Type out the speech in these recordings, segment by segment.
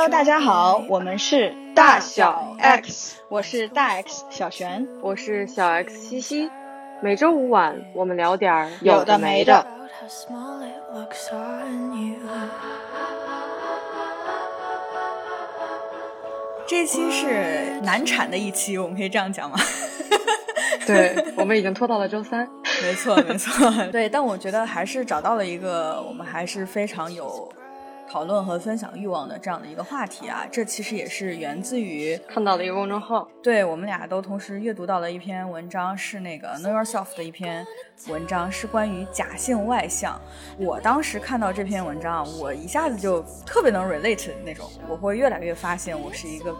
Hello，大家好，我们是大小 X，我是大 X 小璇，我是小 X 西西。每周五晚，我们聊点儿有的没的。这期是难产的一期，我们可以这样讲吗？对，我们已经拖到了周三。没错，没错。对，但我觉得还是找到了一个我们还是非常有。讨论和分享欲望的这样的一个话题啊，这其实也是源自于看到了一个公众号，对我们俩都同时阅读到了一篇文章，是那个 Know Yourself 的一篇文章，是关于假性外向。我当时看到这篇文章，我一下子就特别能 relate 那种，我会越来越发现我是一个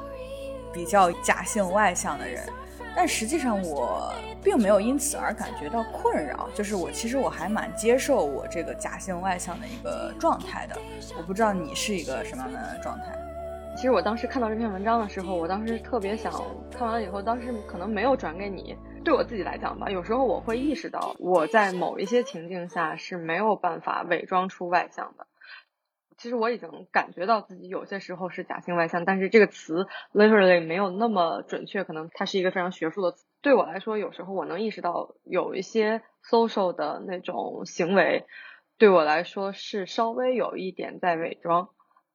比较假性外向的人。但实际上，我并没有因此而感觉到困扰。就是我其实我还蛮接受我这个假性外向的一个状态的。我不知道你是一个什么样的状态。其实我当时看到这篇文章的时候，我当时特别想看完了以后，当时可能没有转给你。对我自己来讲吧，有时候我会意识到我在某一些情境下是没有办法伪装出外向的。其实我已经感觉到自己有些时候是假性外向，但是这个词 literally 没有那么准确，可能它是一个非常学术的词。对我来说，有时候我能意识到有一些 social 的那种行为，对我来说是稍微有一点在伪装。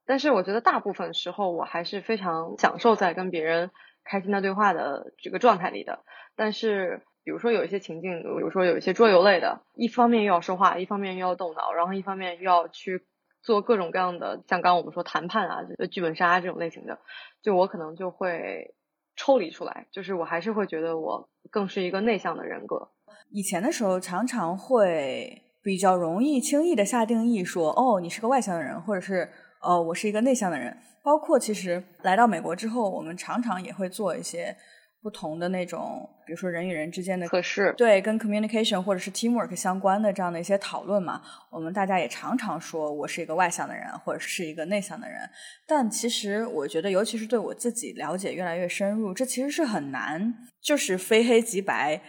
但是我觉得大部分时候我还是非常享受在跟别人开心的对话的这个状态里的。但是比如说有一些情境，比如说有一些桌游类的，一方面又要说话，一方面又要动脑，然后一方面又要去。做各种各样的，像刚刚我们说谈判啊，剧本杀这种类型的，就我可能就会抽离出来，就是我还是会觉得我更是一个内向的人格。以前的时候，常常会比较容易轻易的下定义说，哦，你是个外向的人，或者是，哦，我是一个内向的人。包括其实来到美国之后，我们常常也会做一些。不同的那种，比如说人与人之间的可视，对，跟 communication 或者是 teamwork 相关的这样的一些讨论嘛，我们大家也常常说我是一个外向的人，或者是一个内向的人。但其实我觉得，尤其是对我自己了解越来越深入，这其实是很难，就是非黑即白、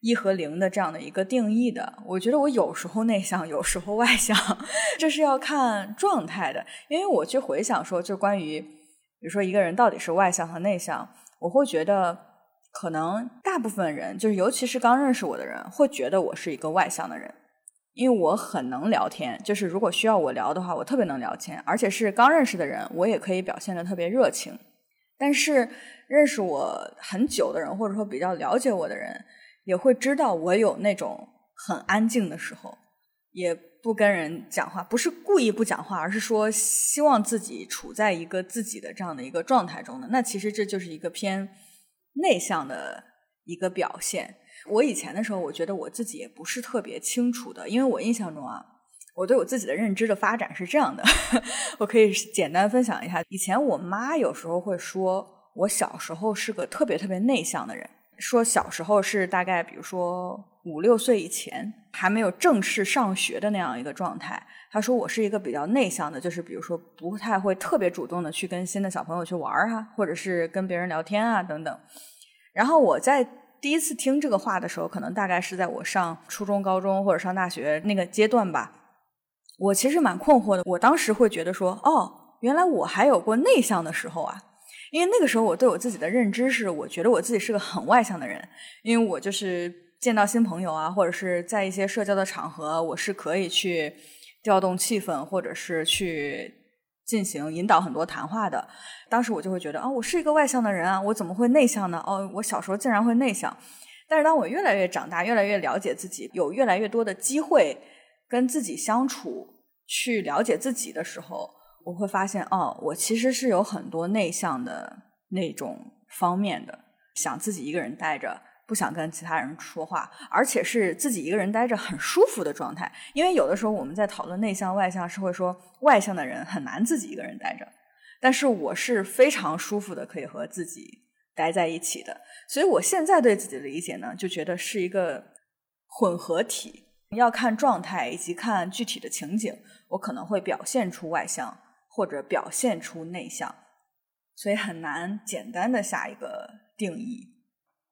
一和零的这样的一个定义的。我觉得我有时候内向，有时候外向，这是要看状态的。因为我去回想说，就关于比如说一个人到底是外向和内向，我会觉得。可能大部分人，就是尤其是刚认识我的人，会觉得我是一个外向的人，因为我很能聊天。就是如果需要我聊的话，我特别能聊天，而且是刚认识的人，我也可以表现的特别热情。但是认识我很久的人，或者说比较了解我的人，也会知道我有那种很安静的时候，也不跟人讲话，不是故意不讲话，而是说希望自己处在一个自己的这样的一个状态中的。那其实这就是一个偏。内向的一个表现。我以前的时候，我觉得我自己也不是特别清楚的，因为我印象中啊，我对我自己的认知的发展是这样的。我可以简单分享一下，以前我妈有时候会说我小时候是个特别特别内向的人，说小时候是大概比如说五六岁以前还没有正式上学的那样一个状态。他说我是一个比较内向的，就是比如说不太会特别主动的去跟新的小朋友去玩啊，或者是跟别人聊天啊等等。然后我在第一次听这个话的时候，可能大概是在我上初中、高中或者上大学那个阶段吧。我其实蛮困惑的，我当时会觉得说，哦，原来我还有过内向的时候啊。因为那个时候我对我自己的认知是，我觉得我自己是个很外向的人，因为我就是见到新朋友啊，或者是在一些社交的场合，我是可以去。调动气氛，或者是去进行引导很多谈话的。当时我就会觉得，哦，我是一个外向的人啊，我怎么会内向呢？哦，我小时候竟然会内向。但是当我越来越长大，越来越了解自己，有越来越多的机会跟自己相处，去了解自己的时候，我会发现，哦，我其实是有很多内向的那种方面的，想自己一个人待着。不想跟其他人说话，而且是自己一个人待着很舒服的状态。因为有的时候我们在讨论内向外向，是会说外向的人很难自己一个人待着，但是我是非常舒服的，可以和自己待在一起的。所以我现在对自己的理解呢，就觉得是一个混合体，要看状态以及看具体的情景，我可能会表现出外向或者表现出内向，所以很难简单的下一个定义。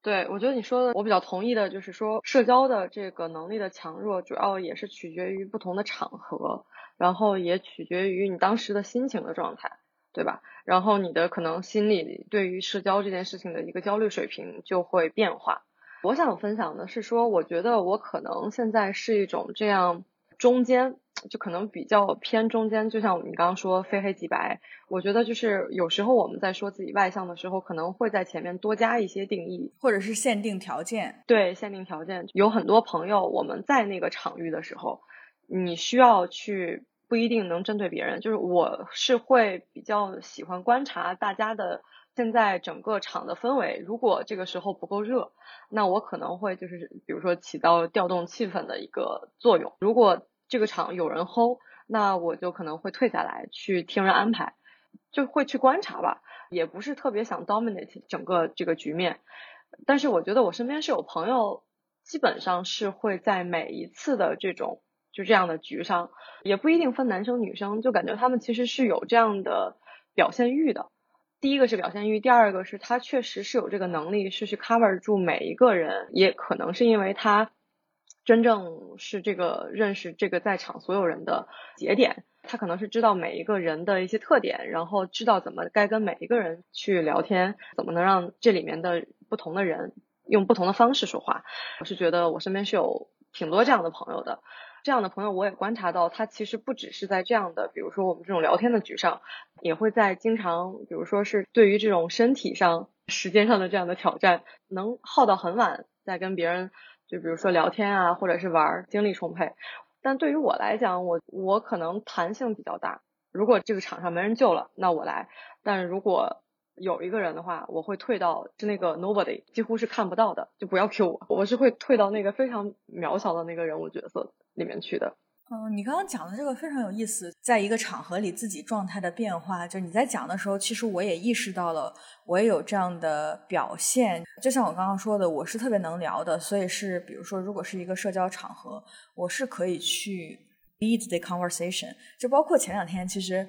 对，我觉得你说的我比较同意的，就是说社交的这个能力的强弱，主要也是取决于不同的场合，然后也取决于你当时的心情的状态。对吧？然后你的可能心里对于社交这件事情的一个焦虑水平就会变化。我想分享的是说，我觉得我可能现在是一种这样中间，就可能比较偏中间。就像你刚刚说非黑即白，我觉得就是有时候我们在说自己外向的时候，可能会在前面多加一些定义，或者是限定条件。对，限定条件有很多朋友，我们在那个场域的时候，你需要去。不一定能针对别人，就是我是会比较喜欢观察大家的现在整个场的氛围。如果这个时候不够热，那我可能会就是比如说起到调动气氛的一个作用。如果这个场有人 hold，那我就可能会退下来去听人安排，就会去观察吧，也不是特别想 dominate 整个这个局面。但是我觉得我身边是有朋友，基本上是会在每一次的这种。就这样的局上，也不一定分男生女生，就感觉他们其实是有这样的表现欲的。第一个是表现欲，第二个是他确实是有这个能力，是去 cover 住每一个人。也可能是因为他真正是这个认识这个在场所有人的节点，他可能是知道每一个人的一些特点，然后知道怎么该跟每一个人去聊天，怎么能让这里面的不同的人用不同的方式说话。我是觉得我身边是有挺多这样的朋友的。这样的朋友，我也观察到，他其实不只是在这样的，比如说我们这种聊天的局上，也会在经常，比如说是对于这种身体上、时间上的这样的挑战，能耗到很晚，在跟别人，就比如说聊天啊，或者是玩，精力充沛。但对于我来讲，我我可能弹性比较大。如果这个场上没人救了，那我来；但如果有一个人的话，我会退到是那个 nobody，几乎是看不到的，就不要 Q 我，我是会退到那个非常渺小的那个人物角色。里面去的，嗯，你刚刚讲的这个非常有意思，在一个场合里自己状态的变化，就你在讲的时候，其实我也意识到了，我也有这样的表现。就像我刚刚说的，我是特别能聊的，所以是比如说，如果是一个社交场合，我是可以去 lead the conversation。就包括前两天，其实。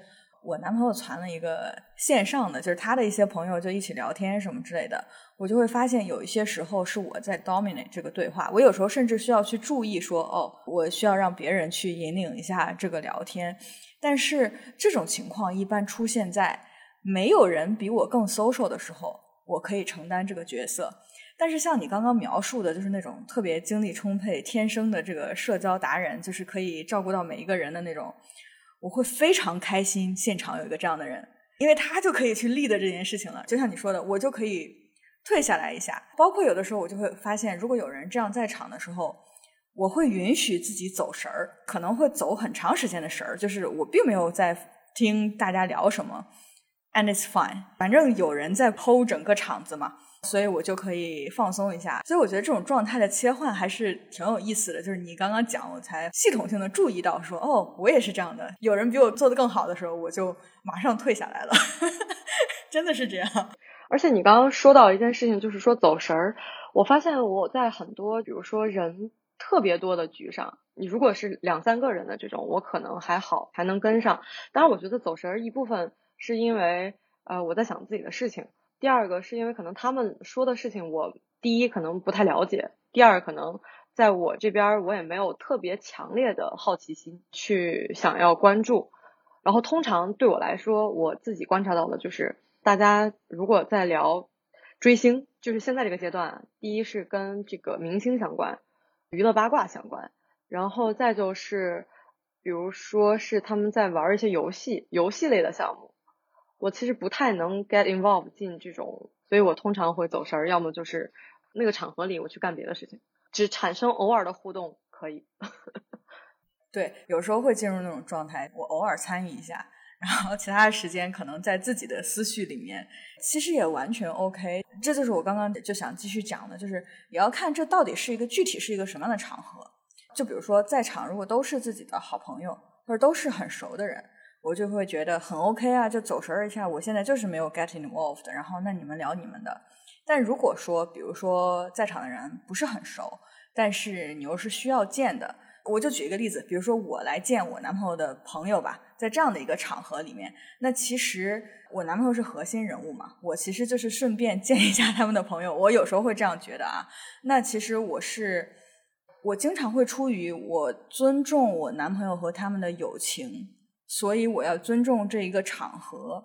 我男朋友传了一个线上的，就是他的一些朋友就一起聊天什么之类的，我就会发现有一些时候是我在 dominate 这个对话，我有时候甚至需要去注意说，哦，我需要让别人去引领一下这个聊天。但是这种情况一般出现在没有人比我更 social 的时候，我可以承担这个角色。但是像你刚刚描述的，就是那种特别精力充沛、天生的这个社交达人，就是可以照顾到每一个人的那种。我会非常开心，现场有一个这样的人，因为他就可以去立的这件事情了。就像你说的，我就可以退下来一下。包括有的时候，我就会发现，如果有人这样在场的时候，我会允许自己走神儿，可能会走很长时间的神儿，就是我并没有在听大家聊什么，and it's fine，反正有人在剖整个场子嘛。所以我就可以放松一下，所以我觉得这种状态的切换还是挺有意思的。就是你刚刚讲，我才系统性的注意到，说哦，我也是这样的。有人比我做的更好的时候，我就马上退下来了，真的是这样。而且你刚刚说到一件事情，就是说走神儿。我发现我在很多，比如说人特别多的局上，你如果是两三个人的这种，我可能还好，还能跟上。当然，我觉得走神儿一部分是因为呃我在想自己的事情。第二个是因为可能他们说的事情，我第一可能不太了解，第二可能在我这边我也没有特别强烈的好奇心去想要关注。然后通常对我来说，我自己观察到的就是，大家如果在聊追星，就是现在这个阶段，第一是跟这个明星相关，娱乐八卦相关，然后再就是，比如说是他们在玩一些游戏，游戏类的项目。我其实不太能 get involved 进这种，所以我通常会走神儿，要么就是那个场合里我去干别的事情，只产生偶尔的互动可以。对，有时候会进入那种状态，我偶尔参与一下，然后其他的时间可能在自己的思绪里面，其实也完全 OK。这就是我刚刚就想继续讲的，就是也要看这到底是一个具体是一个什么样的场合。就比如说在场如果都是自己的好朋友，或者都是很熟的人。我就会觉得很 OK 啊，就走神儿一下。我现在就是没有 get involved，然后那你们聊你们的。但如果说，比如说在场的人不是很熟，但是你又是需要见的，我就举一个例子，比如说我来见我男朋友的朋友吧，在这样的一个场合里面，那其实我男朋友是核心人物嘛，我其实就是顺便见一下他们的朋友。我有时候会这样觉得啊，那其实我是我经常会出于我尊重我男朋友和他们的友情。所以我要尊重这一个场合，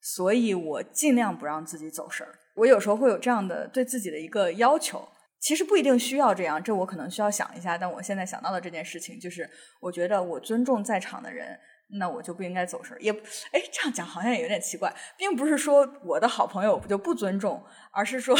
所以我尽量不让自己走神儿。我有时候会有这样的对自己的一个要求，其实不一定需要这样，这我可能需要想一下。但我现在想到的这件事情，就是我觉得我尊重在场的人，那我就不应该走神儿。也哎，这样讲好像也有点奇怪，并不是说我的好朋友我就不尊重，而是说。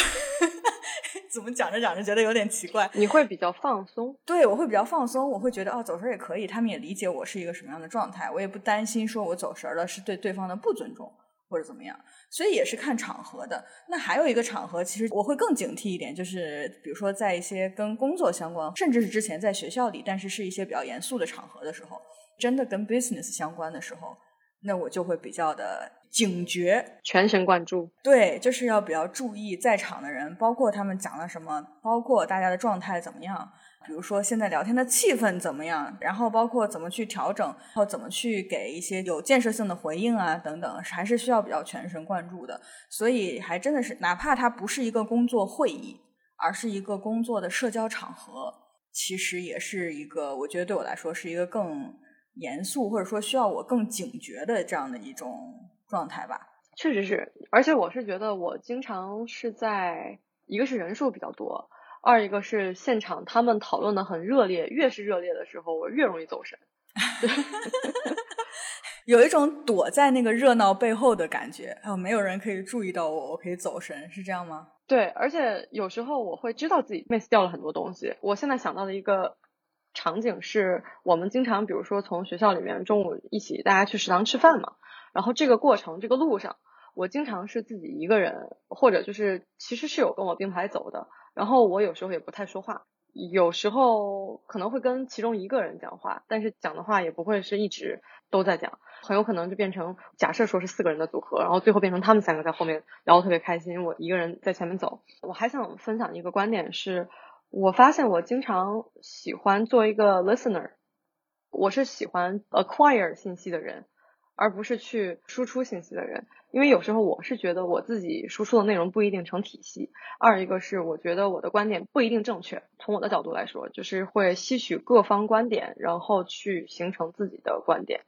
怎么讲着讲着觉得有点奇怪？你会比较放松？对，我会比较放松。我会觉得哦，走神也可以，他们也理解我是一个什么样的状态，我也不担心说我走神了是对对方的不尊重或者怎么样。所以也是看场合的。那还有一个场合，其实我会更警惕一点，就是比如说在一些跟工作相关，甚至是之前在学校里，但是是一些比较严肃的场合的时候，真的跟 business 相关的时候，那我就会比较的。警觉，全神贯注，对，就是要比较注意在场的人，包括他们讲了什么，包括大家的状态怎么样，比如说现在聊天的气氛怎么样，然后包括怎么去调整，然后怎么去给一些有建设性的回应啊，等等，还是需要比较全神贯注的。所以还真的是，哪怕它不是一个工作会议，而是一个工作的社交场合，其实也是一个，我觉得对我来说是一个更严肃，或者说需要我更警觉的这样的一种。状态吧，确实是，而且我是觉得我经常是在一个是人数比较多，二一个是现场他们讨论的很热烈，越是热烈的时候，我越容易走神，有一种躲在那个热闹背后的感觉，哦，没有人可以注意到我，我可以走神，是这样吗？对，而且有时候我会知道自己 miss 掉了很多东西。我现在想到的一个场景是，我们经常比如说从学校里面中午一起大家去食堂吃饭嘛。然后这个过程，这个路上，我经常是自己一个人，或者就是其实是有跟我并排走的。然后我有时候也不太说话，有时候可能会跟其中一个人讲话，但是讲的话也不会是一直都在讲，很有可能就变成假设说是四个人的组合，然后最后变成他们三个在后面聊得特别开心，我一个人在前面走。我还想分享一个观点是，我发现我经常喜欢做一个 listener，我是喜欢 acquire 信息的人。而不是去输出信息的人，因为有时候我是觉得我自己输出的内容不一定成体系。二一个是我觉得我的观点不一定正确。从我的角度来说，就是会吸取各方观点，然后去形成自己的观点。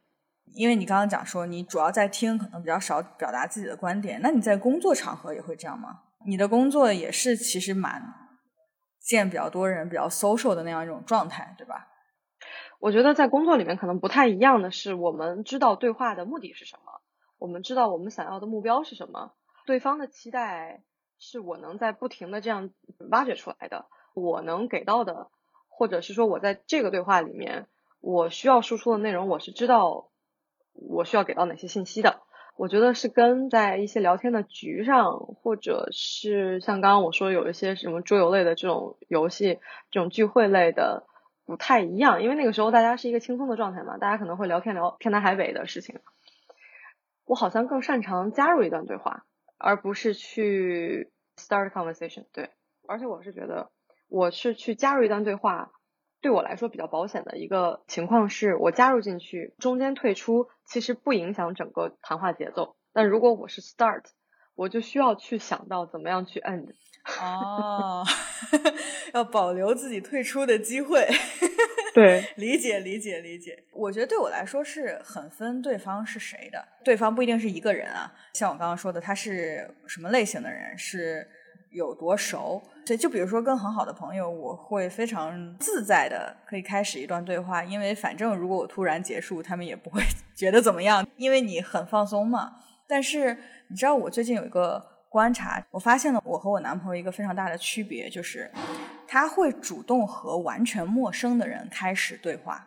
因为你刚刚讲说你主要在听，可能比较少表达自己的观点。那你在工作场合也会这样吗？你的工作也是其实蛮见比较多人、比较 social 的那样一种状态，对吧？我觉得在工作里面可能不太一样的是，我们知道对话的目的是什么，我们知道我们想要的目标是什么，对方的期待是我能在不停的这样挖掘出来的，我能给到的，或者是说我在这个对话里面，我需要输出的内容，我是知道我需要给到哪些信息的。我觉得是跟在一些聊天的局上，或者是像刚刚我说有一些什么桌游类的这种游戏，这种聚会类的。不太一样，因为那个时候大家是一个轻松的状态嘛，大家可能会聊天聊天南海北的事情。我好像更擅长加入一段对话，而不是去 start conversation。对，而且我是觉得，我是去加入一段对话，对我来说比较保险的一个情况是，我加入进去，中间退出，其实不影响整个谈话节奏。但如果我是 start，我就需要去想到怎么样去 end。哦，要保留自己退出的机会。对，理解理解理解。我觉得对我来说是很分对方是谁的，对方不一定是一个人啊。像我刚刚说的，他是什么类型的人，是有多熟。所以就比如说跟很好的朋友，我会非常自在的可以开始一段对话，因为反正如果我突然结束，他们也不会 觉得怎么样，因为你很放松嘛。但是你知道，我最近有一个。观察，我发现了我和我男朋友一个非常大的区别，就是他会主动和完全陌生的人开始对话，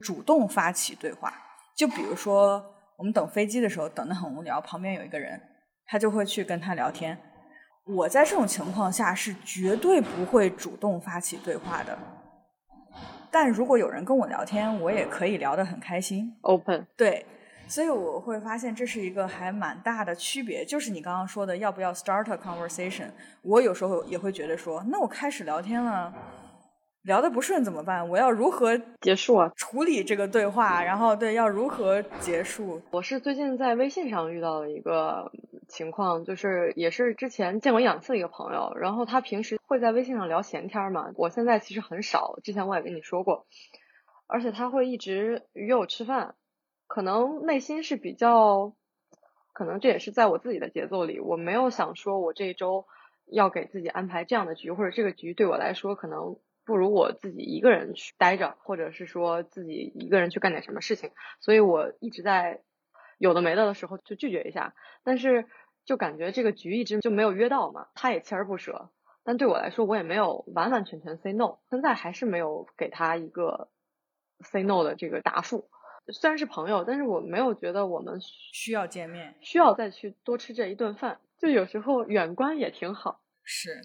主动发起对话。就比如说，我们等飞机的时候，等的很无聊，旁边有一个人，他就会去跟他聊天。我在这种情况下是绝对不会主动发起对话的。但如果有人跟我聊天，我也可以聊得很开心，open，对。所以我会发现这是一个还蛮大的区别，就是你刚刚说的要不要 start a conversation。我有时候也会觉得说，那我开始聊天了，聊得不顺怎么办？我要如何结束啊？处理这个对话，然后对要如何结束？我是最近在微信上遇到了一个情况，就是也是之前见过一两次一个朋友，然后他平时会在微信上聊闲天嘛，我现在其实很少，之前我也跟你说过，而且他会一直约我吃饭。可能内心是比较可能这也是在我自己的节奏里，我没有想说我这一周要给自己安排这样的局，或者这个局对我来说可能不如我自己一个人去待着，或者是说自己一个人去干点什么事情，所以我一直在有的没的的时候就拒绝一下，但是就感觉这个局一直就没有约到嘛，他也锲而不舍。但对我来说，我也没有完完全全 say no，现在还是没有给他一个 say no 的这个答复。虽然是朋友，但是我没有觉得我们需要见面，需要再去多吃这一顿饭。就有时候远观也挺好。是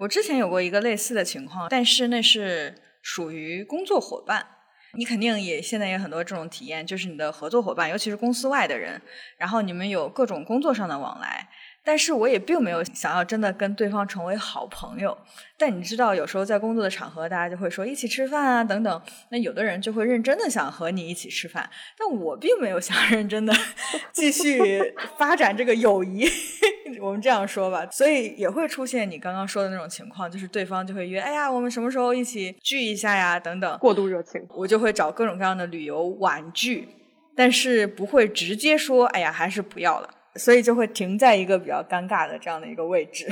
我之前有过一个类似的情况，但是那是属于工作伙伴。你肯定也现在也很多这种体验，就是你的合作伙伴，尤其是公司外的人，然后你们有各种工作上的往来。但是我也并没有想要真的跟对方成为好朋友。但你知道，有时候在工作的场合，大家就会说一起吃饭啊等等。那有的人就会认真的想和你一起吃饭，但我并没有想认真的 继续发展这个友谊。我们这样说吧，所以也会出现你刚刚说的那种情况，就是对方就会约，哎呀，我们什么时候一起聚一下呀？等等，过度热情，我就会找各种各样的理由婉拒，但是不会直接说，哎呀，还是不要了。所以就会停在一个比较尴尬的这样的一个位置。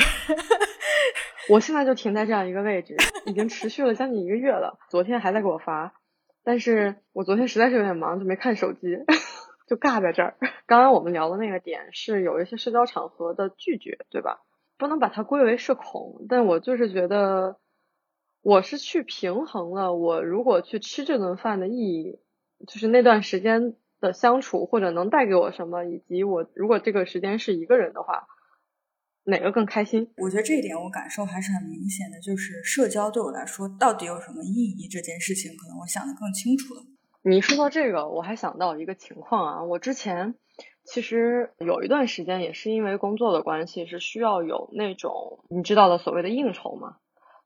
我现在就停在这样一个位置，已经持续了将近一个月了。昨天还在给我发，但是我昨天实在是有点忙，就没看手机，就尬在这儿。刚刚我们聊的那个点是有一些社交场合的拒绝，对吧？不能把它归为社恐，但我就是觉得，我是去平衡了我如果去吃这顿饭的意义，就是那段时间。的相处或者能带给我什么，以及我如果这个时间是一个人的话，哪个更开心？我觉得这一点我感受还是很明显的，就是社交对我来说到底有什么意义这件事情，可能我想的更清楚了。你说到这个，我还想到一个情况啊，我之前其实有一段时间也是因为工作的关系，是需要有那种你知道的所谓的应酬嘛，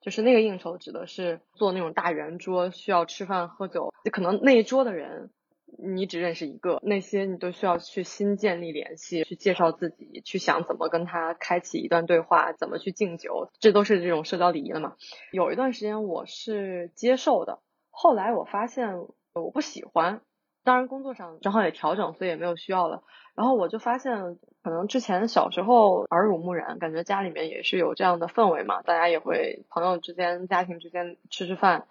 就是那个应酬指的是做那种大圆桌，需要吃饭喝酒，就可能那一桌的人。你只认识一个，那些你都需要去新建立联系，去介绍自己，去想怎么跟他开启一段对话，怎么去敬酒，这都是这种社交礼仪了嘛。有一段时间我是接受的，后来我发现我不喜欢，当然工作上正好也调整，所以也没有需要了。然后我就发现，可能之前小时候耳濡目染，感觉家里面也是有这样的氛围嘛，大家也会朋友之间、家庭之间吃吃饭，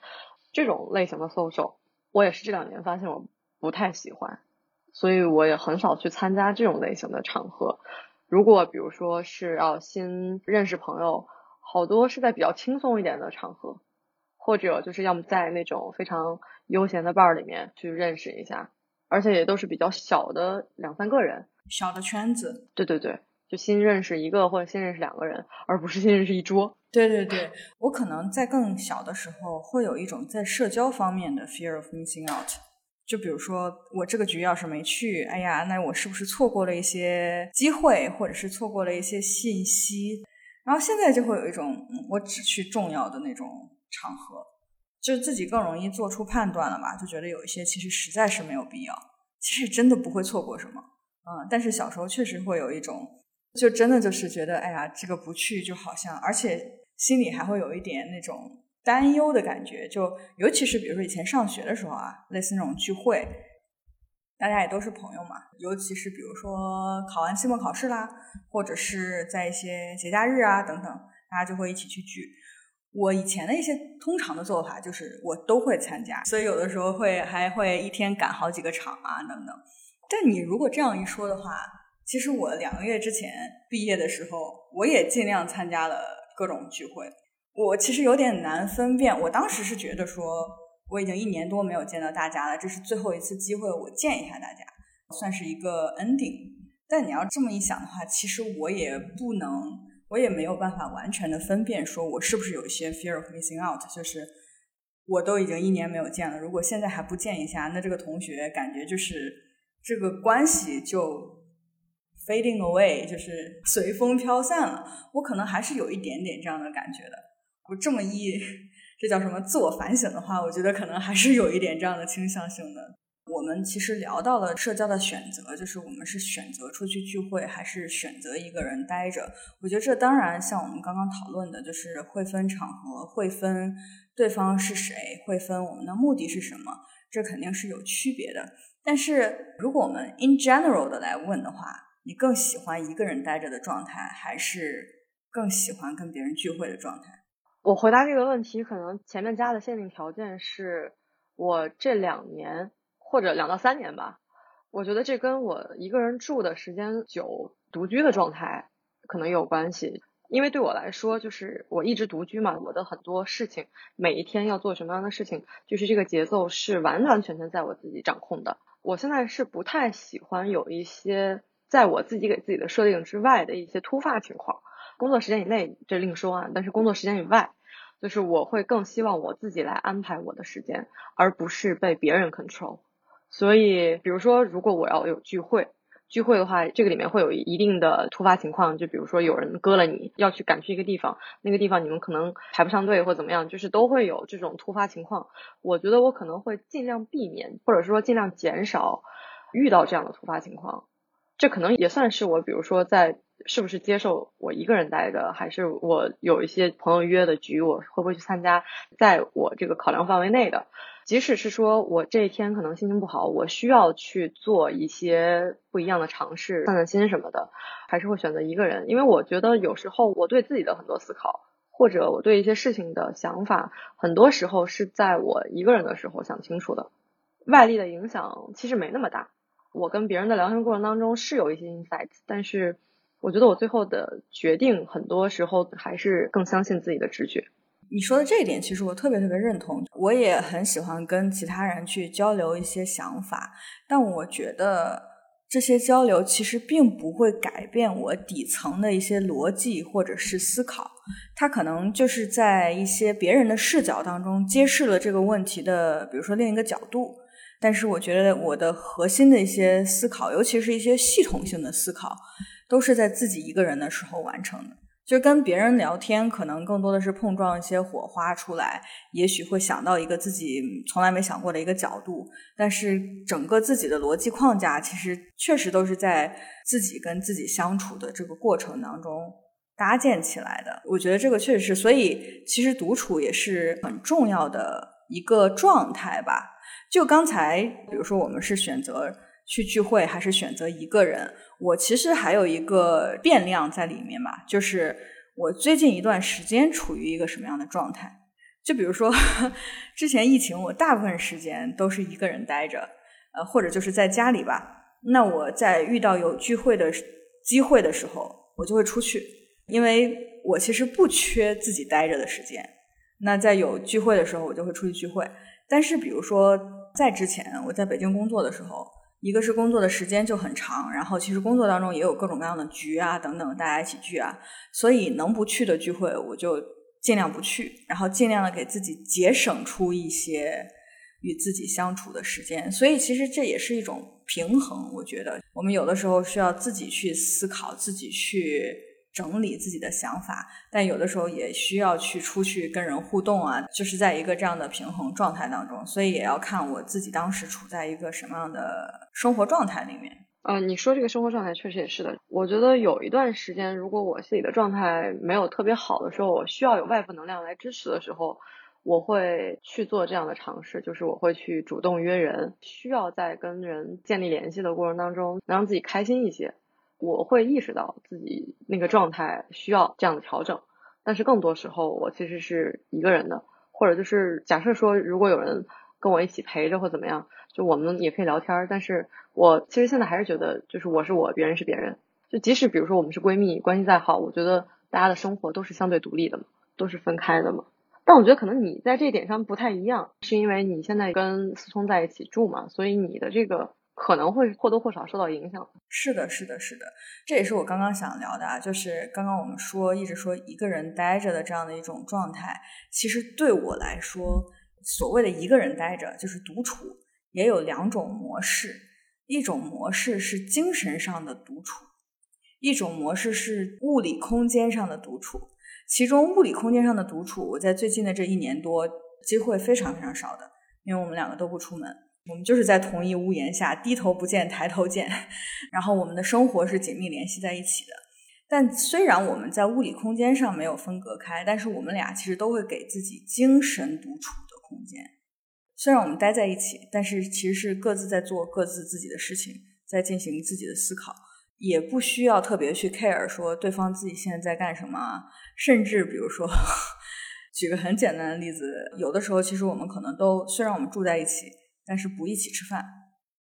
这种类型的 social，我也是这两年发现我。不太喜欢，所以我也很少去参加这种类型的场合。如果比如说是要新认识朋友，好多是在比较轻松一点的场合，或者就是要么在那种非常悠闲的 bar 里面去认识一下，而且也都是比较小的两三个人，小的圈子。对对对，就新认识一个或者新认识两个人，而不是新认识一桌。对对对，我可能在更小的时候会有一种在社交方面的 fear of missing out。就比如说，我这个局要是没去，哎呀，那我是不是错过了一些机会，或者是错过了一些信息？然后现在就会有一种，我只去重要的那种场合，就自己更容易做出判断了吧？就觉得有一些其实实在是没有必要，其实真的不会错过什么，嗯。但是小时候确实会有一种，就真的就是觉得，哎呀，这个不去就好像，而且心里还会有一点那种。担忧的感觉，就尤其是比如说以前上学的时候啊，类似那种聚会，大家也都是朋友嘛。尤其是比如说考完期末考试啦，或者是在一些节假日啊等等，大家就会一起去聚。我以前的一些通常的做法就是我都会参加，所以有的时候会还会一天赶好几个场啊等等。但你如果这样一说的话，其实我两个月之前毕业的时候，我也尽量参加了各种聚会。我其实有点难分辨，我当时是觉得说，我已经一年多没有见到大家了，这是最后一次机会，我见一下大家，算是一个 ending。但你要这么一想的话，其实我也不能，我也没有办法完全的分辨，说我是不是有一些 fear of missing out，就是我都已经一年没有见了，如果现在还不见一下，那这个同学感觉就是这个关系就 fading away，就是随风飘散了。我可能还是有一点点这样的感觉的。我这么一，这叫什么自我反省的话，我觉得可能还是有一点这样的倾向性的。我们其实聊到了社交的选择，就是我们是选择出去聚会，还是选择一个人待着。我觉得这当然像我们刚刚讨论的，就是会分场合，会分对方是谁，会分我们的目的是什么，这肯定是有区别的。但是如果我们 in general 的来问的话，你更喜欢一个人待着的状态，还是更喜欢跟别人聚会的状态？我回答这个问题，可能前面加的限定条件是我这两年或者两到三年吧。我觉得这跟我一个人住的时间久、独居的状态可能有关系。因为对我来说，就是我一直独居嘛，我的很多事情，每一天要做什么样的事情，就是这个节奏是完完全全在我自己掌控的。我现在是不太喜欢有一些在我自己给自己的设定之外的一些突发情况。工作时间以内这另说啊，但是工作时间以外，就是我会更希望我自己来安排我的时间，而不是被别人 control。所以，比如说，如果我要有聚会，聚会的话，这个里面会有一定的突发情况，就比如说有人割了你，要去赶去一个地方，那个地方你们可能排不上队或怎么样，就是都会有这种突发情况。我觉得我可能会尽量避免，或者说尽量减少遇到这样的突发情况。这可能也算是我，比如说在是不是接受我一个人待着，还是我有一些朋友约的局，我会不会去参加，在我这个考量范围内的。即使是说我这一天可能心情不好，我需要去做一些不一样的尝试，散散心什么的，还是会选择一个人，因为我觉得有时候我对自己的很多思考，或者我对一些事情的想法，很多时候是在我一个人的时候想清楚的，外力的影响其实没那么大。我跟别人的聊天过程当中是有一些 insights，但是我觉得我最后的决定很多时候还是更相信自己的直觉。你说的这一点，其实我特别特别认同。我也很喜欢跟其他人去交流一些想法，但我觉得这些交流其实并不会改变我底层的一些逻辑或者是思考。它可能就是在一些别人的视角当中揭示了这个问题的，比如说另一个角度。但是我觉得我的核心的一些思考，尤其是一些系统性的思考，都是在自己一个人的时候完成的。就跟别人聊天，可能更多的是碰撞一些火花出来，也许会想到一个自己从来没想过的一个角度。但是整个自己的逻辑框架，其实确实都是在自己跟自己相处的这个过程当中搭建起来的。我觉得这个确实是，所以其实独处也是很重要的一个状态吧。就刚才，比如说我们是选择去聚会，还是选择一个人？我其实还有一个变量在里面吧，就是我最近一段时间处于一个什么样的状态？就比如说 之前疫情，我大部分时间都是一个人待着，呃，或者就是在家里吧。那我在遇到有聚会的机会的时候，我就会出去，因为我其实不缺自己待着的时间。那在有聚会的时候，我就会出去聚会。但是比如说在之前我在北京工作的时候。一个是工作的时间就很长，然后其实工作当中也有各种各样的局啊等等，大家一起聚啊，所以能不去的聚会我就尽量不去，然后尽量的给自己节省出一些与自己相处的时间。所以其实这也是一种平衡，我觉得我们有的时候需要自己去思考，自己去。整理自己的想法，但有的时候也需要去出去跟人互动啊，就是在一个这样的平衡状态当中，所以也要看我自己当时处在一个什么样的生活状态里面。嗯，你说这个生活状态确实也是的。我觉得有一段时间，如果我自己的状态没有特别好的时候，我需要有外部能量来支持的时候，我会去做这样的尝试，就是我会去主动约人，需要在跟人建立联系的过程当中，能让自己开心一些。我会意识到自己那个状态需要这样的调整，但是更多时候我其实是一个人的，或者就是假设说如果有人跟我一起陪着或怎么样，就我们也可以聊天。但是我其实现在还是觉得，就是我是我，别人是别人。就即使比如说我们是闺蜜，关系再好，我觉得大家的生活都是相对独立的嘛，都是分开的嘛。但我觉得可能你在这点上不太一样，是因为你现在跟思聪在一起住嘛，所以你的这个。可能会或多或少受到影响。是的，是的，是的，这也是我刚刚想聊的啊。就是刚刚我们说一直说一个人待着的这样的一种状态，其实对我来说，所谓的一个人待着就是独处，也有两种模式。一种模式是精神上的独处，一种模式是物理空间上的独处。其中物理空间上的独处，我在最近的这一年多机会非常非常少的，因为我们两个都不出门。我们就是在同一屋檐下，低头不见抬头见，然后我们的生活是紧密联系在一起的。但虽然我们在物理空间上没有分隔开，但是我们俩其实都会给自己精神独处的空间。虽然我们待在一起，但是其实是各自在做各自自己的事情，在进行自己的思考。也不需要特别去 care 说对方自己现在在干什么，甚至比如说，举个很简单的例子，有的时候其实我们可能都虽然我们住在一起，但是不一起吃饭，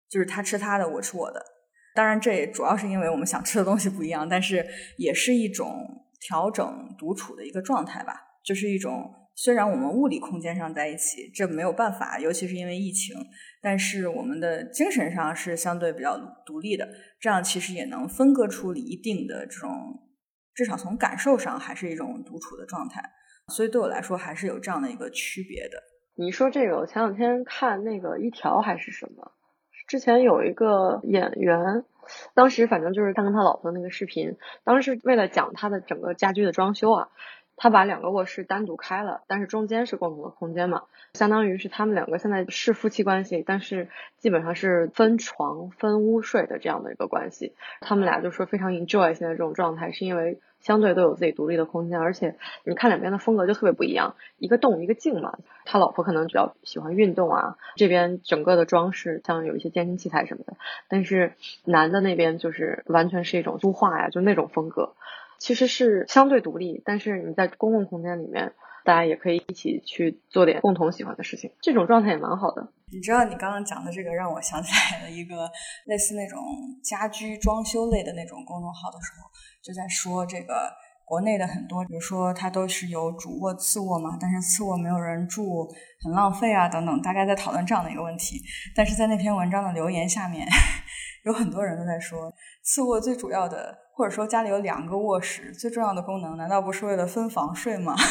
就是他吃他的，我吃我的。当然，这也主要是因为我们想吃的东西不一样，但是也是一种调整独处的一个状态吧，就是一种。虽然我们物理空间上在一起，这没有办法，尤其是因为疫情，但是我们的精神上是相对比较独立的，这样其实也能分割出一定的这种，至少从感受上还是一种独处的状态。所以对我来说，还是有这样的一个区别的。你说这个，我前两天看那个一条还是什么，之前有一个演员，当时反正就是他跟他老婆那个视频，当时为了讲他的整个家居的装修啊。他把两个卧室单独开了，但是中间是共同的空间嘛，相当于是他们两个现在是夫妻关系，但是基本上是分床分屋睡的这样的一个关系。他们俩就说非常 enjoy 现在这种状态，是因为相对都有自己独立的空间，而且你看两边的风格就特别不一样，一个动一个静嘛。他老婆可能比较喜欢运动啊，这边整个的装饰像有一些健身器材什么的，但是男的那边就是完全是一种书画呀，就那种风格。其实是相对独立，但是你在公共空间里面，大家也可以一起去做点共同喜欢的事情，这种状态也蛮好的。你知道，你刚刚讲的这个让我想起来了一个类似那种家居装修类的那种公众号的时候，就在说这个国内的很多，比如说它都是有主卧、次卧嘛，但是次卧没有人住，很浪费啊等等，大概在讨论这样的一个问题。但是在那篇文章的留言下面，有很多人都在说，次卧最主要的。或者说家里有两个卧室，最重要的功能难道不是为了分房睡吗？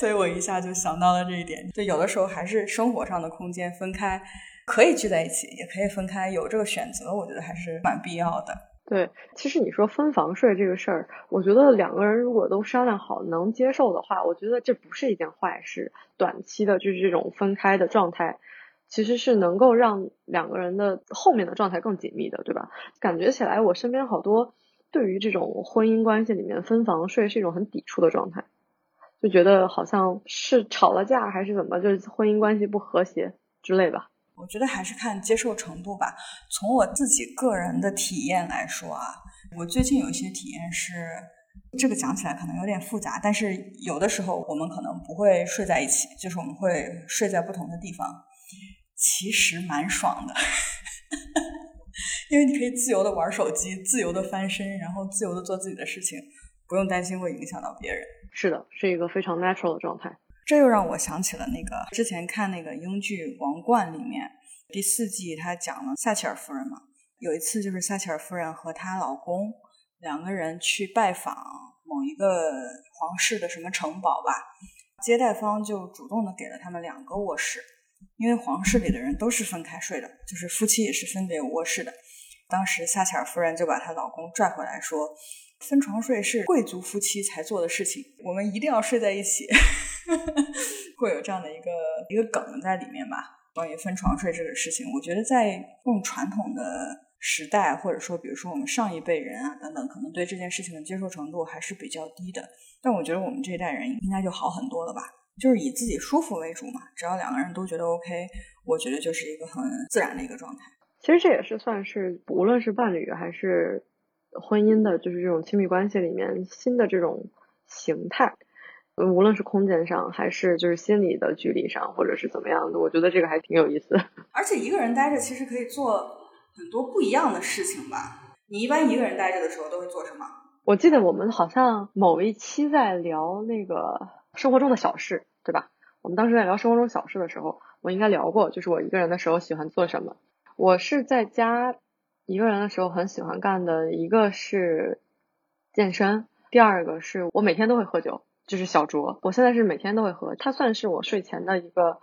所以我一下就想到了这一点。就有的时候还是生活上的空间分开，可以聚在一起，也可以分开，有这个选择，我觉得还是蛮必要的。对，其实你说分房睡这个事儿，我觉得两个人如果都商量好能接受的话，我觉得这不是一件坏事。短期的就是这种分开的状态。其实是能够让两个人的后面的状态更紧密的，对吧？感觉起来，我身边好多对于这种婚姻关系里面分房睡是一种很抵触的状态，就觉得好像是吵了架还是怎么，就是婚姻关系不和谐之类吧。我觉得还是看接受程度吧。从我自己个人的体验来说啊，我最近有一些体验是，这个讲起来可能有点复杂，但是有的时候我们可能不会睡在一起，就是我们会睡在不同的地方。其实蛮爽的，因为你可以自由的玩手机，自由的翻身，然后自由的做自己的事情，不用担心会影响到别人。是的，是一个非常 natural 的状态。这又让我想起了那个之前看那个英剧《王冠》里面第四季，他讲了撒切尔夫人嘛。有一次就是撒切尔夫人和她老公两个人去拜访某一个皇室的什么城堡吧，接待方就主动的给了他们两个卧室。因为皇室里的人都是分开睡的，就是夫妻也是分别有卧室的。当时撒切尔夫人就把她老公拽回来，说：“分床睡是贵族夫妻才做的事情，我们一定要睡在一起。”会有这样的一个一个梗在里面吧？关于分床睡这个事情，我觉得在更传统的时代，或者说比如说我们上一辈人啊等等，可能对这件事情的接受程度还是比较低的。但我觉得我们这一代人应该就好很多了吧？就是以自己舒服为主嘛，只要两个人都觉得 OK，我觉得就是一个很自然的一个状态。其实这也是算是无论是伴侣还是婚姻的，就是这种亲密关系里面新的这种形态，无论是空间上还是就是心理的距离上，或者是怎么样的，我觉得这个还挺有意思。而且一个人待着其实可以做很多不一样的事情吧？你一般一个人待着的时候都会做什么？我记得我们好像某一期在聊那个生活中的小事。对吧？我们当时在聊生活中小事的时候，我应该聊过，就是我一个人的时候喜欢做什么。我是在家一个人的时候很喜欢干的一个是健身，第二个是我每天都会喝酒，就是小酌。我现在是每天都会喝，它算是我睡前的一个，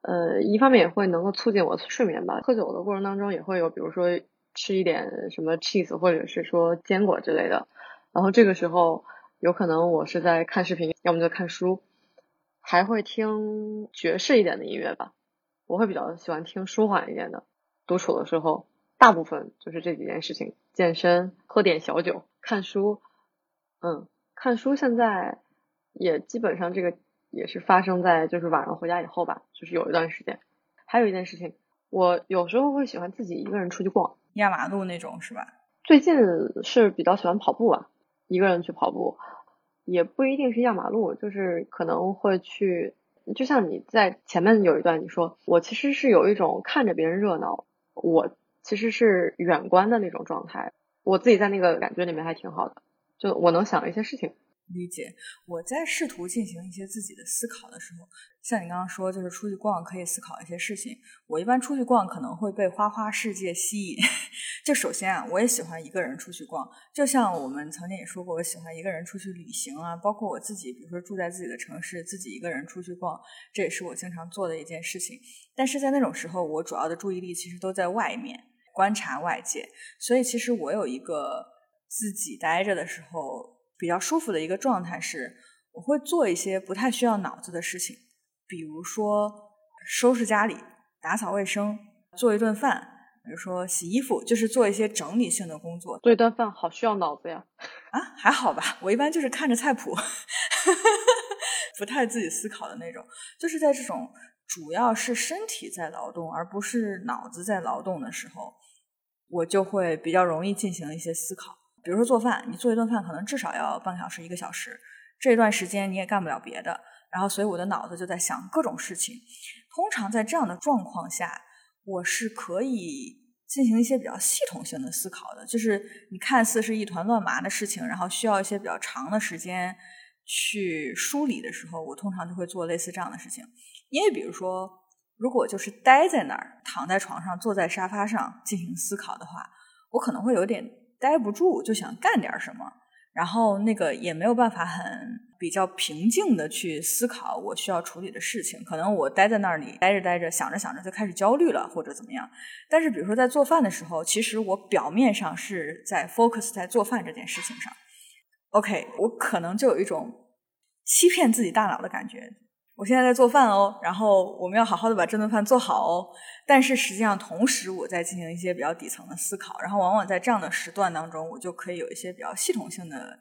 呃，一方面也会能够促进我睡眠吧。喝酒的过程当中也会有，比如说吃一点什么 cheese 或者是说坚果之类的。然后这个时候有可能我是在看视频，要么就看书。还会听爵士一点的音乐吧，我会比较喜欢听舒缓一点的。独处的时候，大部分就是这几件事情：健身、喝点小酒、看书。嗯，看书现在也基本上这个也是发生在就是晚上回家以后吧，就是有一段时间。还有一件事情，我有时候会喜欢自己一个人出去逛，压马路那种是吧？最近是比较喜欢跑步吧，一个人去跑步，也不一定是压马路，就是可能会去，就像你在前面有一段你说，我其实是有一种看着别人热闹，我其实是远观的那种状态，我自己在那个感觉里面还挺好的，就我能想一些事情。理解，我在试图进行一些自己的思考的时候，像你刚刚说，就是出去逛可以思考一些事情。我一般出去逛可能会被花花世界吸引。就首先啊，我也喜欢一个人出去逛，就像我们曾经也说过，我喜欢一个人出去旅行啊。包括我自己，比如说住在自己的城市，自己一个人出去逛，这也是我经常做的一件事情。但是在那种时候，我主要的注意力其实都在外面观察外界，所以其实我有一个自己待着的时候。比较舒服的一个状态是，我会做一些不太需要脑子的事情，比如说收拾家里、打扫卫生、做一顿饭，比如说洗衣服，就是做一些整理性的工作。做一顿饭好需要脑子呀？啊，还好吧，我一般就是看着菜谱，不太自己思考的那种。就是在这种主要是身体在劳动，而不是脑子在劳动的时候，我就会比较容易进行一些思考。比如说做饭，你做一顿饭可能至少要半个小时、一个小时，这段时间你也干不了别的，然后所以我的脑子就在想各种事情。通常在这样的状况下，我是可以进行一些比较系统性的思考的。就是你看似是一团乱麻的事情，然后需要一些比较长的时间去梳理的时候，我通常就会做类似这样的事情。因为比如说，如果就是待在那儿，躺在床上、坐在沙发上进行思考的话，我可能会有点。待不住就想干点什么，然后那个也没有办法很比较平静的去思考我需要处理的事情。可能我待在那里待着待着，想着想着就开始焦虑了，或者怎么样。但是比如说在做饭的时候，其实我表面上是在 focus 在做饭这件事情上。OK，我可能就有一种欺骗自己大脑的感觉。我现在在做饭哦，然后我们要好好的把这顿饭做好哦。但是实际上，同时我在进行一些比较底层的思考，然后往往在这样的时段当中，我就可以有一些比较系统性的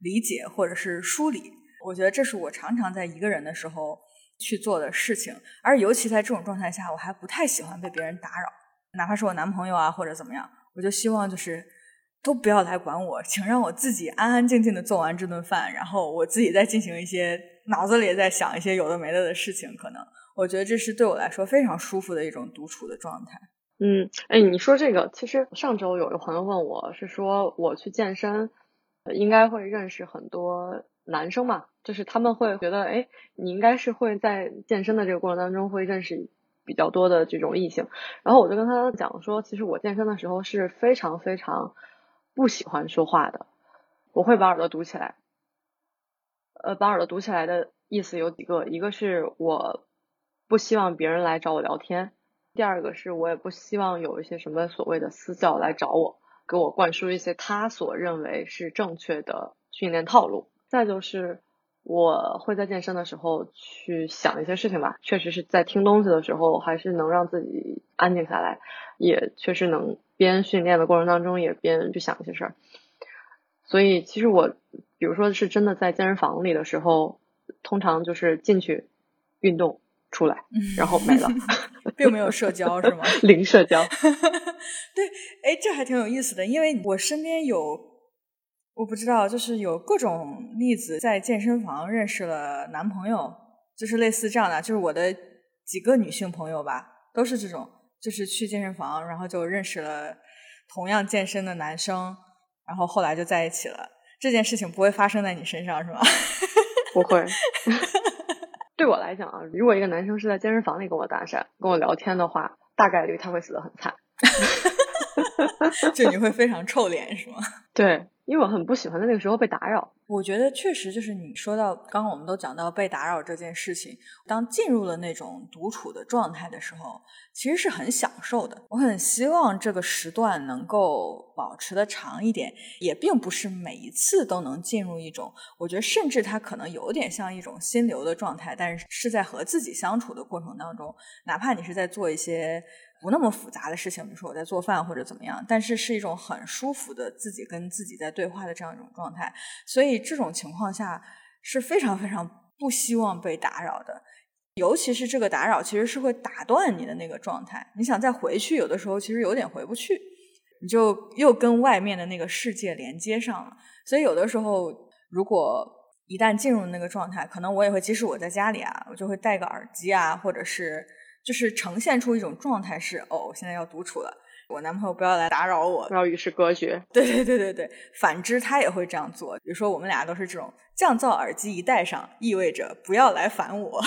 理解或者是梳理。我觉得这是我常常在一个人的时候去做的事情，而尤其在这种状态下，我还不太喜欢被别人打扰，哪怕是我男朋友啊或者怎么样，我就希望就是都不要来管我，请让我自己安安静静的做完这顿饭，然后我自己再进行一些脑子里也在想一些有的没的的事情，可能。我觉得这是对我来说非常舒服的一种独处的状态。嗯，哎，你说这个，其实上周有个朋友问我是说，我去健身应该会认识很多男生嘛？就是他们会觉得，哎，你应该是会在健身的这个过程当中会认识比较多的这种异性。然后我就跟他讲说，其实我健身的时候是非常非常不喜欢说话的，我会把耳朵堵起来。呃，把耳朵堵起来的意思有几个，一个是我。不希望别人来找我聊天。第二个是我也不希望有一些什么所谓的私教来找我，给我灌输一些他所认为是正确的训练套路。再就是我会在健身的时候去想一些事情吧，确实是在听东西的时候还是能让自己安静下来，也确实能边训练的过程当中也边去想一些事儿。所以其实我，比如说是真的在健身房里的时候，通常就是进去运动。出来，然后没了，并没有社交是吗？零社交。对，哎，这还挺有意思的，因为我身边有，我不知道，就是有各种例子，在健身房认识了男朋友，就是类似这样的，就是我的几个女性朋友吧，都是这种，就是去健身房，然后就认识了同样健身的男生，然后后来就在一起了。这件事情不会发生在你身上是吗？不会。对我来讲啊，如果一个男生是在健身房里跟我搭讪、跟我聊天的话，大概率他会死得很惨，就你会非常臭脸是吗？对。因为我很不喜欢在那个时候被打扰。我觉得确实就是你说到，刚刚我们都讲到被打扰这件事情。当进入了那种独处的状态的时候，其实是很享受的。我很希望这个时段能够保持的长一点，也并不是每一次都能进入一种。我觉得甚至它可能有点像一种心流的状态，但是是在和自己相处的过程当中，哪怕你是在做一些。不那么复杂的事情，比如说我在做饭或者怎么样，但是是一种很舒服的自己跟自己在对话的这样一种状态，所以这种情况下是非常非常不希望被打扰的，尤其是这个打扰其实是会打断你的那个状态，你想再回去，有的时候其实有点回不去。你就又跟外面的那个世界连接上了。所以有的时候，如果一旦进入那个状态，可能我也会，即使我在家里啊，我就会戴个耳机啊，或者是就是呈现出一种状态是，哦，我现在要独处了。我男朋友不要来打扰我，不要与世隔绝。对对对对对，反之他也会这样做。比如说我们俩都是这种降噪耳机一戴上，意味着不要来烦我，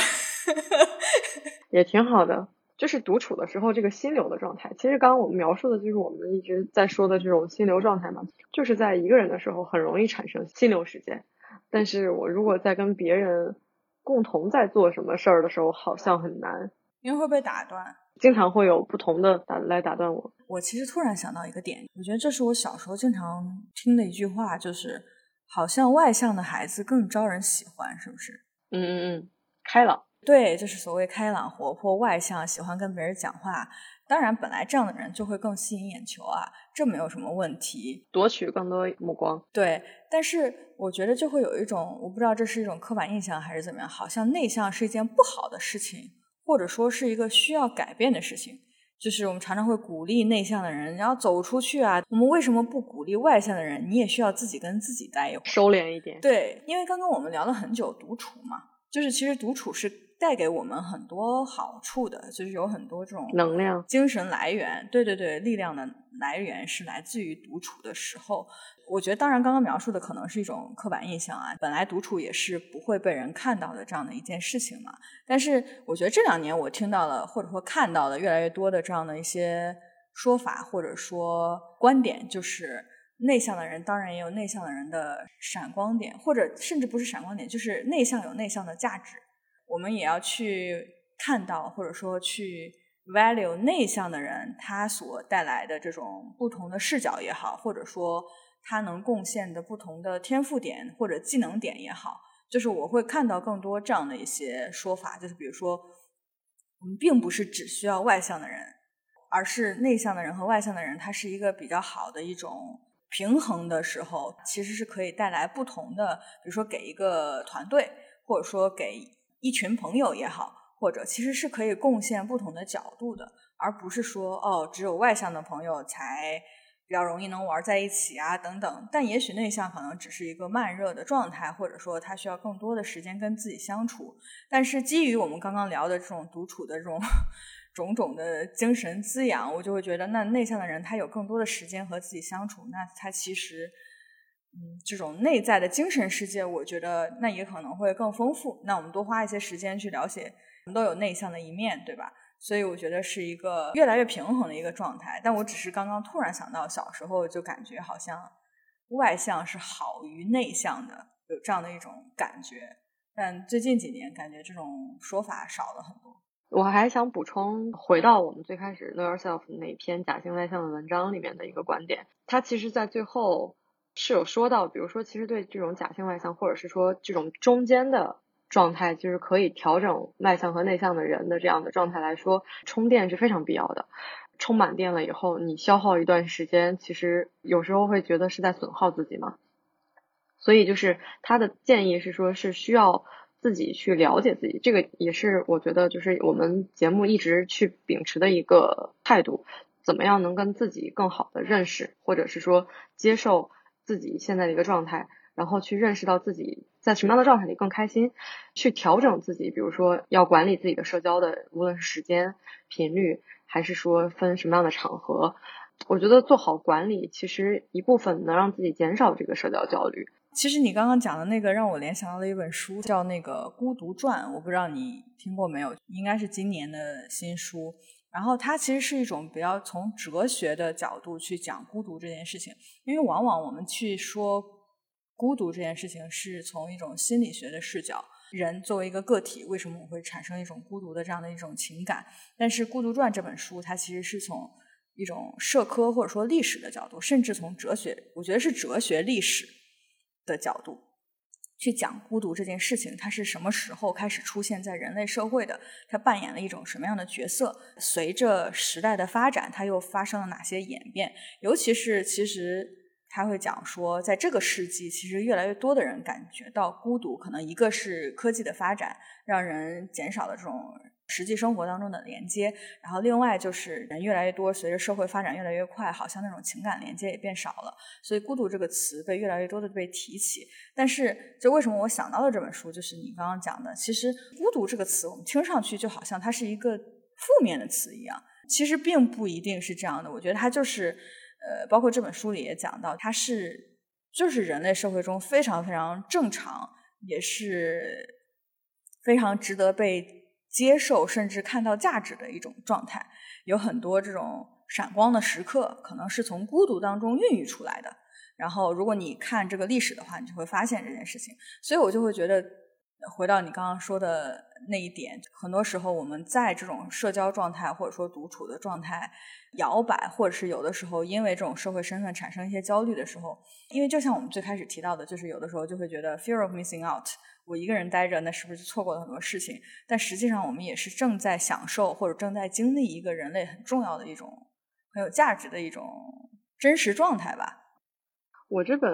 也挺好的。就是独处的时候，这个心流的状态，其实刚刚我们描述的就是我们一直在说的这种心流状态嘛。就是在一个人的时候，很容易产生心流时间，但是我如果在跟别人共同在做什么事儿的时候，好像很难，因为会被打断。经常会有不同的打来打断我。我其实突然想到一个点，我觉得这是我小时候经常听的一句话，就是好像外向的孩子更招人喜欢，是不是？嗯嗯嗯，开朗。对，就是所谓开朗、活泼、外向，喜欢跟别人讲话。当然，本来这样的人就会更吸引眼球啊，这没有什么问题，夺取更多目光。对，但是我觉得就会有一种，我不知道这是一种刻板印象还是怎么样，好像内向是一件不好的事情。或者说是一个需要改变的事情，就是我们常常会鼓励内向的人，然后走出去啊。我们为什么不鼓励外向的人？你也需要自己跟自己待一会儿，收敛一点。对，因为刚刚我们聊了很久独处嘛，就是其实独处是带给我们很多好处的，就是有很多这种能量、精神来源。对对对，力量的来源是来自于独处的时候。我觉得，当然，刚刚描述的可能是一种刻板印象啊。本来独处也是不会被人看到的这样的一件事情嘛。但是，我觉得这两年我听到了，或者说看到了越来越多的这样的一些说法，或者说观点，就是内向的人当然也有内向的人的闪光点，或者甚至不是闪光点，就是内向有内向的价值。我们也要去看到，或者说去 value 内向的人他所带来的这种不同的视角也好，或者说。他能贡献的不同的天赋点或者技能点也好，就是我会看到更多这样的一些说法，就是比如说，我们并不是只需要外向的人，而是内向的人和外向的人，他是一个比较好的一种平衡的时候，其实是可以带来不同的，比如说给一个团队，或者说给一群朋友也好，或者其实是可以贡献不同的角度的，而不是说哦，只有外向的朋友才。比较容易能玩在一起啊，等等。但也许内向可能只是一个慢热的状态，或者说他需要更多的时间跟自己相处。但是基于我们刚刚聊的这种独处的这种 种种的精神滋养，我就会觉得，那内向的人他有更多的时间和自己相处，那他其实，嗯，这种内在的精神世界，我觉得那也可能会更丰富。那我们多花一些时间去了解，我们都有内向的一面，对吧？所以我觉得是一个越来越平衡的一个状态，但我只是刚刚突然想到，小时候就感觉好像外向是好于内向的，有这样的一种感觉。但最近几年，感觉这种说法少了很多。我还想补充，回到我们最开始 Know Yourself 那篇假性外向的文章里面的一个观点，它其实在最后是有说到，比如说，其实对这种假性外向，或者是说这种中间的。状态就是可以调整外向和内向的人的这样的状态来说，充电是非常必要的。充满电了以后，你消耗一段时间，其实有时候会觉得是在损耗自己嘛。所以就是他的建议是说，是需要自己去了解自己，这个也是我觉得就是我们节目一直去秉持的一个态度。怎么样能跟自己更好的认识，或者是说接受自己现在的一个状态？然后去认识到自己在什么样的状态里更开心，去调整自己，比如说要管理自己的社交的，无论是时间、频率，还是说分什么样的场合，我觉得做好管理，其实一部分能让自己减少这个社交焦虑。其实你刚刚讲的那个让我联想到了一本书，叫那个《孤独传》，我不知道你听过没有，应该是今年的新书。然后它其实是一种比较从哲学的角度去讲孤独这件事情，因为往往我们去说。孤独这件事情是从一种心理学的视角，人作为一个个体，为什么我会产生一种孤独的这样的一种情感？但是《孤独传》这本书，它其实是从一种社科或者说历史的角度，甚至从哲学，我觉得是哲学历史的角度去讲孤独这件事情，它是什么时候开始出现在人类社会的？它扮演了一种什么样的角色？随着时代的发展，它又发生了哪些演变？尤其是其实。他会讲说，在这个世纪，其实越来越多的人感觉到孤独。可能一个是科技的发展，让人减少了这种实际生活当中的连接，然后另外就是人越来越多，随着社会发展越来越快，好像那种情感连接也变少了，所以孤独这个词被越来越多的被提起。但是，就为什么我想到了这本书，就是你刚刚讲的，其实孤独这个词，我们听上去就好像它是一个负面的词一样，其实并不一定是这样的。我觉得它就是，呃，包括这本书里也讲到，它是就是人类社会中非常非常正常，也是非常值得被。接受甚至看到价值的一种状态，有很多这种闪光的时刻，可能是从孤独当中孕育出来的。然后，如果你看这个历史的话，你就会发现这件事情。所以我就会觉得，回到你刚刚说的那一点，很多时候我们在这种社交状态或者说独处的状态摇摆，或者是有的时候因为这种社会身份产生一些焦虑的时候，因为就像我们最开始提到的，就是有的时候就会觉得 fear of missing out。我一个人待着，那是不是就错过了很多事情？但实际上，我们也是正在享受或者正在经历一个人类很重要的一种很有价值的一种真实状态吧。我这本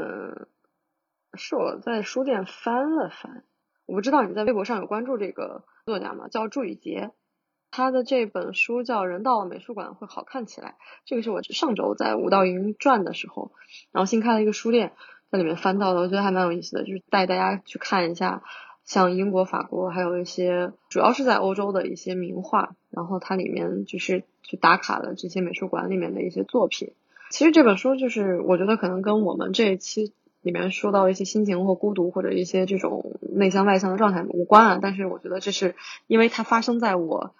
是我在书店翻了翻，我不知道你在微博上有关注这个作家吗？叫祝宇杰，他的这本书叫《人到了美术馆会好看起来》。这个是我上周在五道营转的时候，然后新开了一个书店。在里面翻到的，我觉得还蛮有意思的，就是带大家去看一下，像英国、法国，还有一些主要是在欧洲的一些名画，然后它里面就是去打卡了这些美术馆里面的一些作品。其实这本书就是我觉得可能跟我们这一期里面说到一些心情或孤独或者一些这种内向外向的状态无关啊，但是我觉得这是因为它发生在我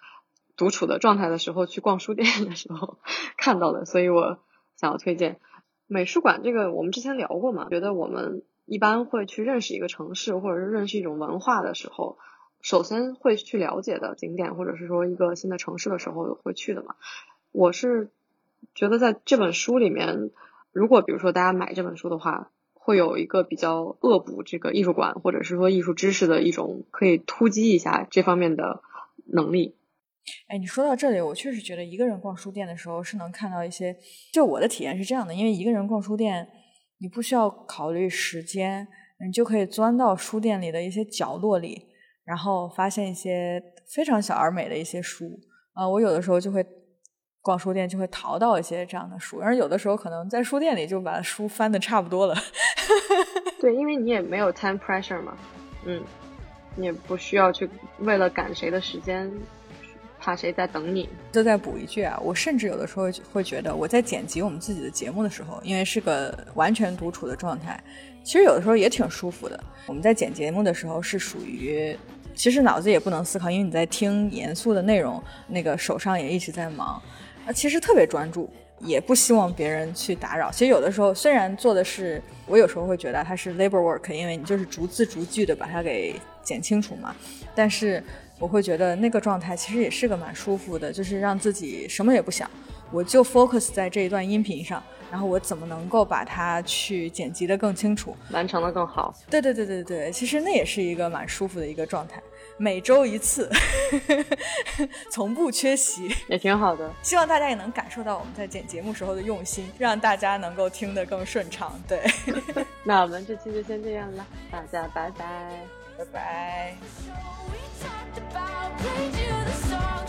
独处的状态的时候去逛书店的时候 看到的，所以我想要推荐。美术馆这个我们之前聊过嘛？觉得我们一般会去认识一个城市或者是认识一种文化的时候，首先会去了解的景点或者是说一个新的城市的时候会去的嘛。我是觉得在这本书里面，如果比如说大家买这本书的话，会有一个比较恶补这个艺术馆或者是说艺术知识的一种可以突击一下这方面的能力。哎，你说到这里，我确实觉得一个人逛书店的时候是能看到一些。就我的体验是这样的，因为一个人逛书店，你不需要考虑时间，你就可以钻到书店里的一些角落里，然后发现一些非常小而美的一些书。啊，我有的时候就会逛书店，就会淘到一些这样的书，而有的时候可能在书店里就把书翻的差不多了。对，因为你也没有 time pressure 嘛，嗯，你也不需要去为了赶谁的时间。怕谁在等你？就再补一句啊，我甚至有的时候会觉得，我在剪辑我们自己的节目的时候，因为是个完全独处的状态，其实有的时候也挺舒服的。我们在剪节目的时候是属于，其实脑子也不能思考，因为你在听严肃的内容，那个手上也一直在忙，啊，其实特别专注，也不希望别人去打扰。其实有的时候虽然做的是，我有时候会觉得它是 labor work，因为你就是逐字逐句的把它给剪清楚嘛，但是。我会觉得那个状态其实也是个蛮舒服的，就是让自己什么也不想，我就 focus 在这一段音频上，然后我怎么能够把它去剪辑的更清楚，完成的更好。对对对对对，其实那也是一个蛮舒服的一个状态，每周一次，从不缺席，也挺好的。希望大家也能感受到我们在剪节目时候的用心，让大家能够听得更顺畅。对，那我们这期就先这样了，大家拜拜，拜拜。Played you the song